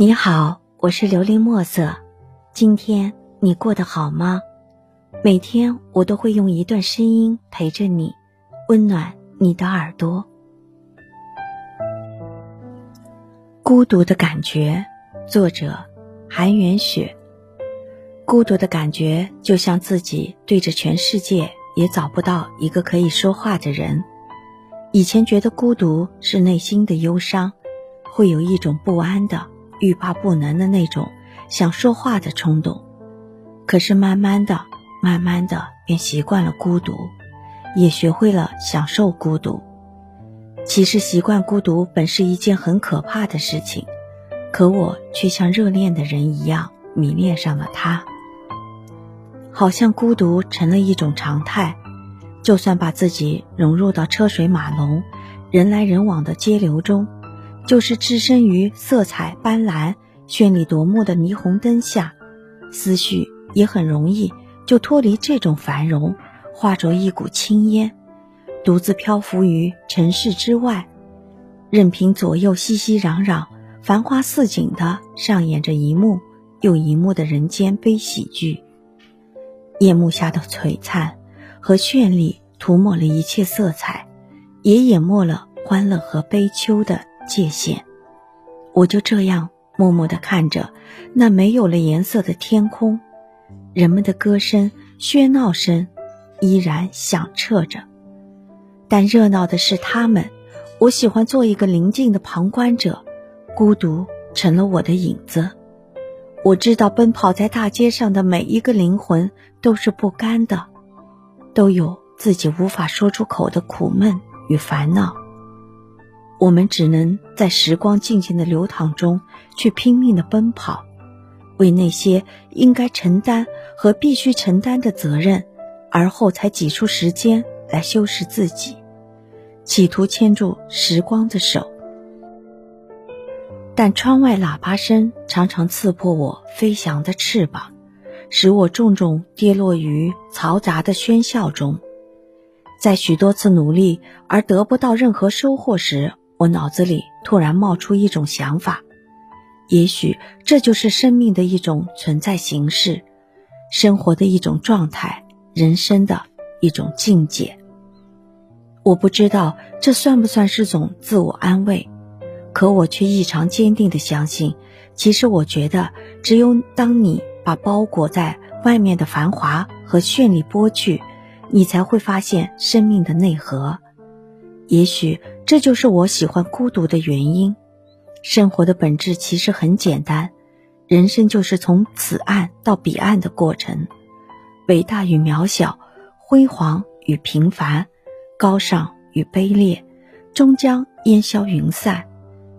你好，我是琉璃墨色。今天你过得好吗？每天我都会用一段声音陪着你，温暖你的耳朵。孤独的感觉，作者韩元雪。孤独的感觉就像自己对着全世界也找不到一个可以说话的人。以前觉得孤独是内心的忧伤，会有一种不安的、欲罢不能的那种想说话的冲动。可是慢慢的、慢慢的便习惯了孤独，也学会了享受孤独。其实习惯孤独本是一件很可怕的事情，可我却像热恋的人一样迷恋上了他。好像孤独成了一种常态，就算把自己融入到车水马龙、人来人往的街流中，就是置身于色彩斑斓、绚丽夺目的霓虹灯下，思绪也很容易就脱离这种繁荣，化作一股青烟，独自漂浮于尘世之外，任凭左右熙熙攘攘、繁花似锦的上演着一幕又一幕的人间悲喜剧。夜幕下的璀璨和绚丽涂抹了一切色彩，也淹没了欢乐和悲秋的界限。我就这样默默地看着那没有了颜色的天空，人们的歌声、喧闹声依然响彻着，但热闹的是他们。我喜欢做一个宁静的旁观者，孤独成了我的影子。我知道，奔跑在大街上的每一个灵魂都是不甘的，都有自己无法说出口的苦闷与烦恼。我们只能在时光静静的流淌中，去拼命的奔跑，为那些应该承担和必须承担的责任，而后才挤出时间来修饰自己，企图牵住时光的手。但窗外喇叭声常常刺破我飞翔的翅膀，使我重重跌落于嘈杂的喧嚣中。在许多次努力而得不到任何收获时，我脑子里突然冒出一种想法：也许这就是生命的一种存在形式，生活的一种状态，人生的一种境界。我不知道这算不算是种自我安慰。可我却异常坚定地相信，其实我觉得，只有当你把包裹在外面的繁华和绚丽剥去，你才会发现生命的内核。也许这就是我喜欢孤独的原因。生活的本质其实很简单，人生就是从此岸到彼岸的过程，伟大与渺小，辉煌与平凡，高尚与卑劣，终将烟消云散。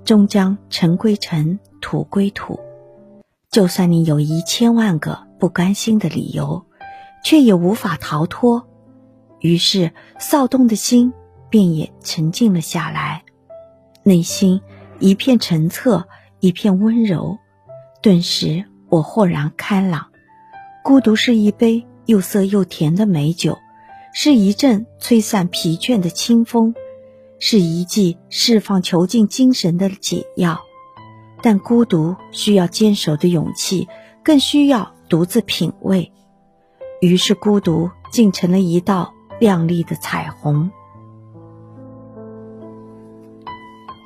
终将尘归尘，土归土。就算你有一千万个不甘心的理由，却也无法逃脱。于是，躁动的心便也沉静了下来，内心一片澄澈，一片温柔。顿时，我豁然开朗。孤独是一杯又涩又甜的美酒，是一阵吹散疲倦的清风。是一剂释放囚禁精神的解药，但孤独需要坚守的勇气，更需要独自品味。于是，孤独竟成了一道亮丽的彩虹。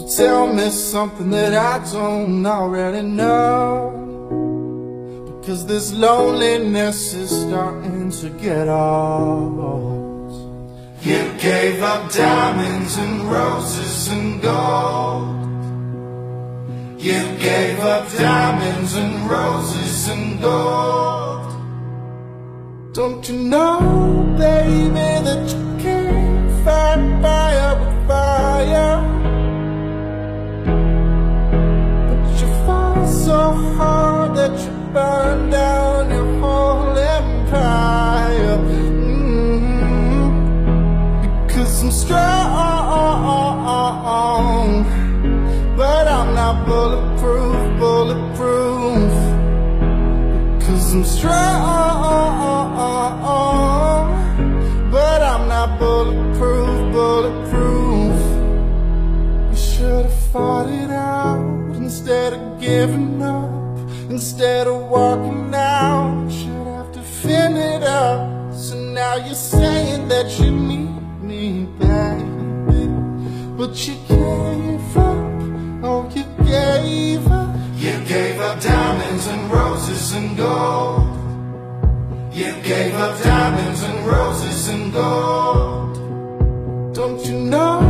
So tell me something that I don't already know. Because this loneliness is starting to get old. You gave up diamonds and roses and gold. You gave up diamonds and roses and gold. Don't you know, baby, that so hard that you burn down your whole empire. Mm -hmm. Because I'm strong But I'm not bulletproof, bulletproof. Because I'm strong. Instead of giving up, instead of walking out. Should have to fin it up. So now you're saying that you need me back, but you gave up. Oh, you gave up. You gave up diamonds and roses and gold. You gave up diamonds and roses and gold. Don't you know,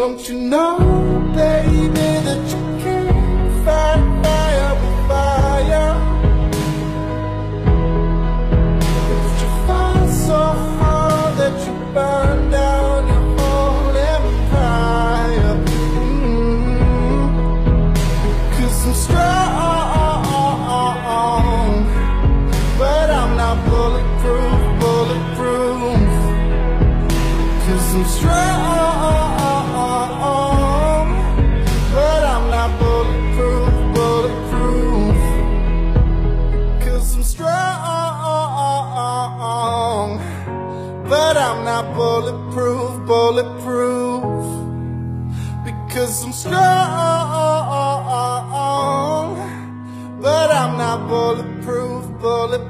Don't you know, baby, that you can't fight fire with fire? But you fight so hard that you burn down your whole empire. Mm. Cause I'm strong, but I'm not bulletproof, bulletproof. Cause I'm strong, but I'm not bulletproof, bulletproof. Because I'm strong, but I'm not bulletproof, bulletproof.